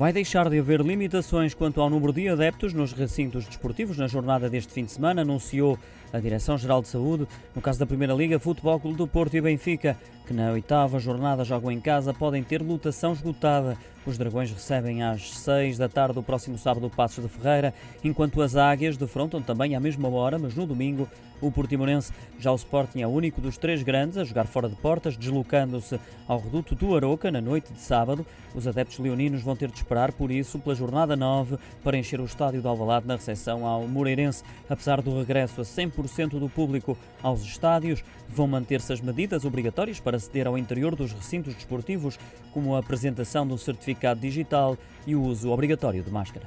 Vai deixar de haver limitações quanto ao número de adeptos nos recintos desportivos na jornada deste fim de semana, anunciou a Direção-Geral de Saúde. No caso da Primeira Liga, Futebol Clube do Porto e Benfica, que na oitava jornada jogam em casa, podem ter lotação esgotada. Os Dragões recebem às seis da tarde do próximo sábado o Passos de Ferreira, enquanto as Águias defrontam também à mesma hora, mas no domingo, o Portimonense. Já o Sporting é o único dos três grandes a jogar fora de portas, deslocando-se ao reduto do Aroca na noite de sábado. Os adeptos leoninos vão ter de esperar, por isso, pela jornada 9 para encher o estádio de Alvalade na recepção ao Moreirense. Apesar do regresso a 100% do público aos estádios, vão manter-se as medidas obrigatórias para aceder ao interior dos recintos desportivos, como a apresentação do certificado digital e o uso obrigatório de máscara.